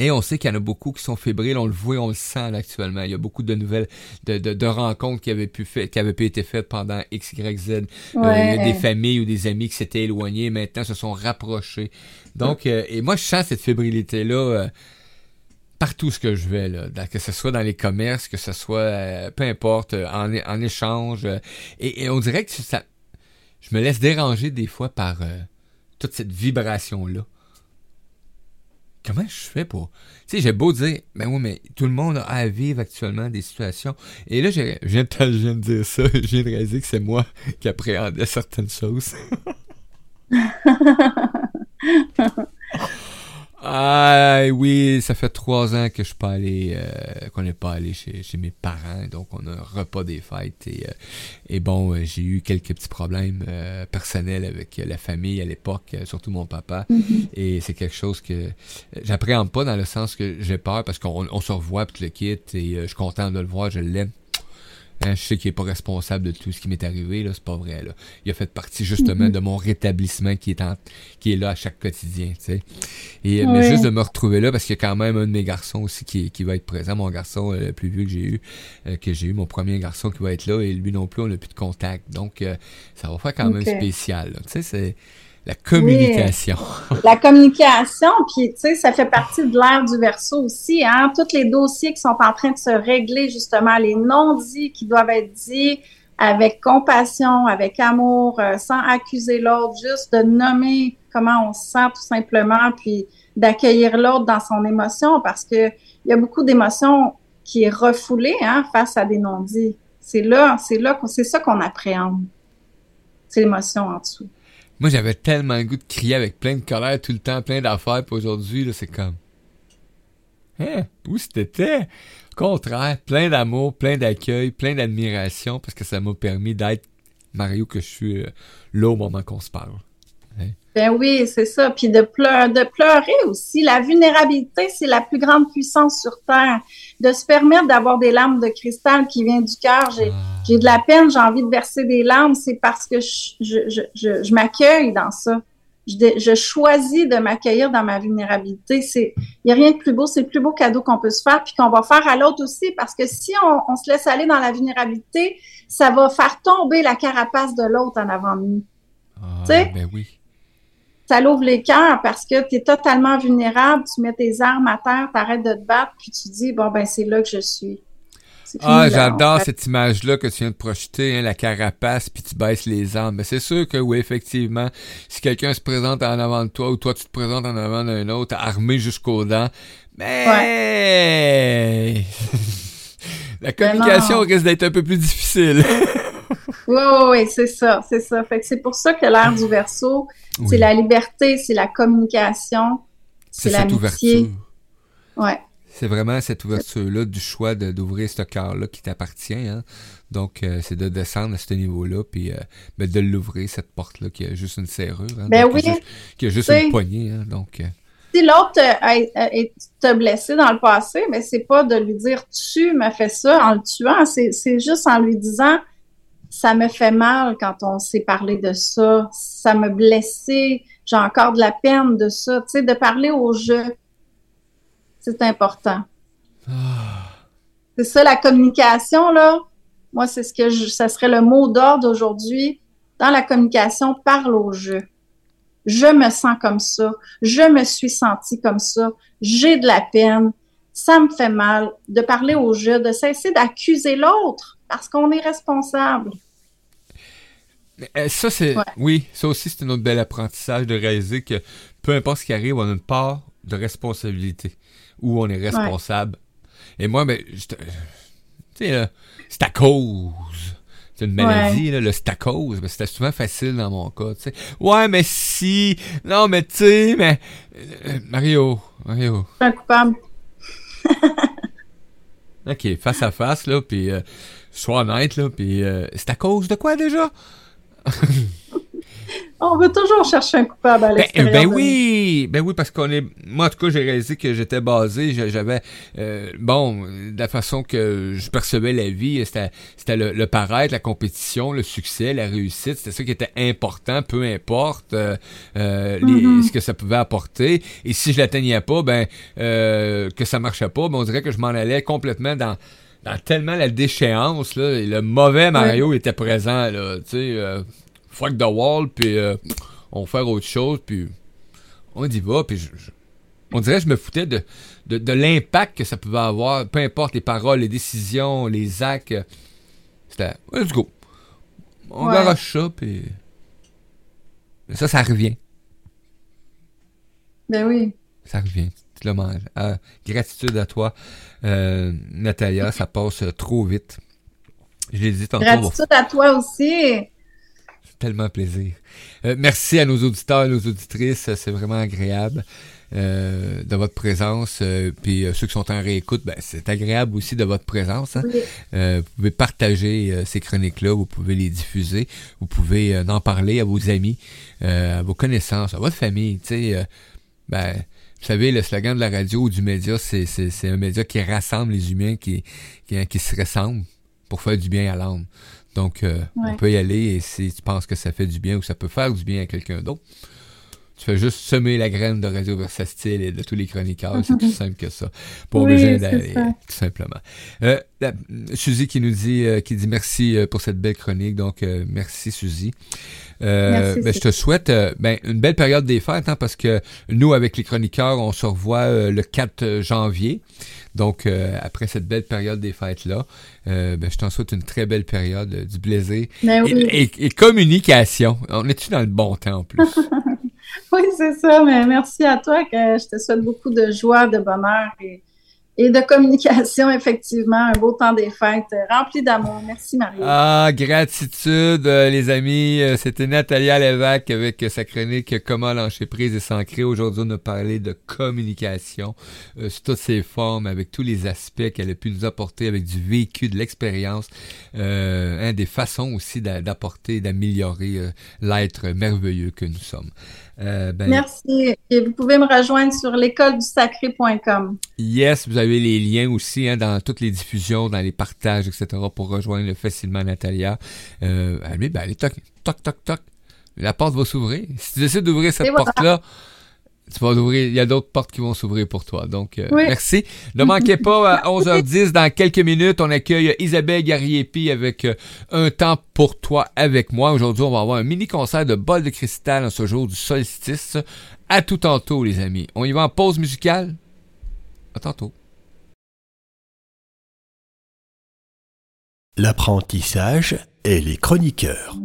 Et on sait qu'il y en a beaucoup qui sont fébriles, on le voit, on le sent actuellement. Il y a beaucoup de nouvelles, de, de, rencontres qui avaient pu fait, qui avaient pu été faites pendant X, Y, Z. Euh, il y a des familles ou des amis qui s'étaient éloignés, maintenant se sont rapprochés. Donc, euh, et moi je sens cette fébrilité-là euh, partout ce que je vais, là, que ce soit dans les commerces, que ce soit, peu importe, en, en échange. Et, et, on dirait que ça, je me laisse déranger des fois par toute cette vibration-là comment je fais pour. Tu sais, j'ai beau dire, ben oui, mais tout le monde a à vivre actuellement des situations. Et là, je viens de dire ça, je viens de réaliser que c'est moi qui appréhendais certaines choses. Ah oui, ça fait trois ans que je suis pas allé, euh, qu'on n'est pas allé chez, chez, mes parents, donc on a un repas des fêtes et, euh, et bon, euh, j'ai eu quelques petits problèmes personnels avec la famille à l'époque, surtout mon papa, mm-hmm. et c'est quelque chose que j'appréhende pas dans le sens que j'ai peur parce qu'on on se revoit puis le quitte et je suis content de le voir, je l'aime. Hein, je sais qu'il n'est pas responsable de tout ce qui m'est arrivé, là, c'est pas vrai. Là. Il a fait partie justement mm-hmm. de mon rétablissement qui est, en, qui est là à chaque quotidien. Tu sais. Et mais juste de me retrouver là, parce qu'il y a quand même un de mes garçons aussi qui, qui va être présent, mon garçon euh, le plus vieux que j'ai eu, euh, que j'ai eu, mon premier garçon qui va être là, et lui non plus, on n'a plus de contact. Donc euh, ça va faire quand même spécial. Tu sais, c'est la communication. la communication, puis tu sais, ça fait partie de l'ère du verso aussi, hein. Tous les dossiers qui sont en train de se régler, justement, les non-dits qui doivent être dits avec compassion, avec amour, euh, sans accuser l'autre, juste de nommer comment on se sent tout simplement, puis d'accueillir l'autre dans son émotion, parce que il y a beaucoup d'émotions qui est refoulée hein, face à des non-dits. C'est là, c'est là, c'est ça qu'on appréhende. C'est l'émotion en dessous. Moi, j'avais tellement le goût de crier avec plein de colère tout le temps, plein d'affaires. Puis aujourd'hui, là, c'est comme... Hein? Où c'était? Contraire, plein d'amour, plein d'accueil, plein d'admiration, parce que ça m'a permis d'être Mario, que je suis là au moment qu'on se parle. Ben oui, c'est ça. Puis de, de pleurer aussi. La vulnérabilité, c'est la plus grande puissance sur Terre. De se permettre d'avoir des larmes de cristal qui viennent du cœur. J'ai, ah. j'ai de la peine, j'ai envie de verser des larmes. C'est parce que je, je, je, je m'accueille dans ça. Je, je, choisis de m'accueillir dans ma vulnérabilité. C'est, il n'y a rien de plus beau. C'est le plus beau cadeau qu'on peut se faire, puis qu'on va faire à l'autre aussi. Parce que si on, on se laisse aller dans la vulnérabilité, ça va faire tomber la carapace de l'autre en avant de nous. Ah, tu sais? Ben oui ça l'ouvre les cœurs parce que tu es totalement vulnérable, tu mets tes armes à terre, tu arrêtes de te battre, puis tu dis, bon, ben c'est là que je suis. Ah, j'adore cette image-là que tu viens de projeter, hein, la carapace, puis tu baisses les armes. Mais c'est sûr que oui, effectivement, si quelqu'un se présente en avant de toi ou toi tu te présentes en avant d'un autre, armé jusqu'aux dents, mais la communication risque d'être un peu plus difficile. oui, oui, oui, c'est ça, c'est ça. Fait que c'est pour ça que l'ère du verso, c'est la liberté, c'est la communication, c'est l'amitié. Ouais. C'est vraiment cette ouverture-là du choix d'ouvrir ce cœur-là qui t'appartient. Hein. Donc, euh, c'est de descendre à ce niveau-là, puis euh, ben, de l'ouvrir, cette porte-là, qui a juste une serrure. Hein, ben oui. Qui a juste, une poignée. Hein, donc, euh. Si l'autre t'a blessé dans le passé, mais c'est pas de lui dire tu m'as fait ça en le tuant, c'est juste en lui disant ça me fait mal quand on s'est parlé de ça, ça me blessé, j'ai encore de la peine de ça, tu sais, de parler au jeu, c'est important. Ah. C'est ça la communication, là. Moi, c'est ce que je, ça serait le mot d'ordre aujourd'hui. Dans la communication, parle au jeu. Je me sens comme ça. Je me suis senti comme ça. J'ai de la peine. Ça me fait mal. De parler au jeu, de cesser d'accuser l'autre parce qu'on est responsable. Euh, ça, c'est. Oui, ça aussi, c'est un autre bel apprentissage de réaliser que peu importe ce qui arrive, on a une part de responsabilité où on est responsable. Et moi, ben, tu sais, c'est à cause. C'est une maladie, là, le c'est à cause. Ben, c'était souvent facile dans mon cas, tu sais. Ouais, mais si. Non, mais tu sais, mais. Euh, Mario, Mario. Je suis coupable. ok, face à face, là, puis euh, sois honnête, là, puis euh, c'est à cause de quoi déjà? On veut toujours chercher un coupable à ben, l'extérieur. Ben, oui, ben oui, parce qu'on est. Moi, en tout cas, j'ai réalisé que j'étais basé. J'avais, euh, bon, de la façon que je percevais la vie, c'était, c'était le, paraître, la compétition, le succès, la réussite. C'était ça qui était important, peu importe euh, euh mm-hmm. ce que ça pouvait apporter. Et si je l'atteignais pas, ben euh, que ça marchait pas, ben on dirait que je m'en allais complètement dans dans tellement la déchéance, là, et le mauvais Mario était présent, là, tu sais, euh, fuck the wall, puis euh, on fait autre chose, puis on y va, puis on dirait que je me foutais de, de, l'impact que ça pouvait avoir, peu importe les paroles, les décisions, les actes. C'était, let's go. On ouais. ça, puis ça, ça revient. Ben oui. Ça revient. Ah, gratitude à toi, euh, Natalia. Ça passe trop vite. Je l'ai dit tantôt. Gratitude à toi aussi. Tellement plaisir. Euh, merci à nos auditeurs et nos auditrices. C'est vraiment agréable. Euh, de votre présence. puis ceux qui sont en réécoute, ben, c'est agréable aussi de votre présence. Hein. vous pouvez partager ces chroniques-là, vous pouvez les diffuser, vous pouvez en parler à vos amis, à vos connaissances, à votre famille. Tu sais, ben, vous savez, le slogan de la radio ou du média, c'est, un média qui rassemble les humains qui, qui, se ressemblent pour faire du bien à l'âme. Donc, euh, on peut y aller et si tu penses que ça fait du bien ou ça peut faire du bien à quelqu'un d'autre, tu fais juste semer la graine de Radio Versatile et de tous les chroniqueurs. C'est tout simple que ça. Pour oui, d'aller, tout simplement. Euh, Suzy qui nous dit, euh, qui dit merci euh, pour cette belle chronique. Donc, euh, merci Suzy. Euh, ben, je te souhaite ben, une belle période des fêtes hein, parce que nous, avec les chroniqueurs, on se revoit le 4 janvier. Donc, après cette belle période des fêtes-là, ben, je t'en souhaite une très belle période, du plaisir ben et, et, communication. On est-tu dans le bon temps en plus? oui, c'est ça. Mais merci à toi. Que je te souhaite beaucoup de joie, de bonheur et de communication, effectivement. Un beau temps des fêtes euh, rempli d'amour. Merci, Marie. Ah, gratitude, euh, les amis. Euh, c'était Natalia Lévesque avec sa chronique Comment lâcher prise et s'ancrer. Aujourd'hui, on a parlé de communication sous toutes ses formes, avec tous les aspects qu'elle a pu nous apporter, avec du vécu, de l'expérience, hein, des façons aussi d'apporter, d'améliorer l'être merveilleux que nous sommes. Euh, ben, Merci. Et vous pouvez me rejoindre sur l'école du sacré.com. Yes, vous avez les liens aussi hein, dans toutes les diffusions, dans les partages, etc. pour rejoindre facilement Natalia. Euh, allez, ben, allez, toc, toc, toc, toc. La porte va s'ouvrir. Si tu décides d'ouvrir cette porte-là, tu vas ouvrir, il y a d'autres portes qui vont s'ouvrir pour toi. Donc, euh, merci. Ne manquez pas, à 11h10, dans quelques minutes, on accueille Isabelle Gariepi avec euh, Un temps pour toi avec moi. Aujourd'hui, on va avoir un mini-concert de bol de cristal en ce jour du solstice. À tout tantôt, les amis. On y va en pause musicale? À tantôt. L'apprentissage et les chroniqueurs.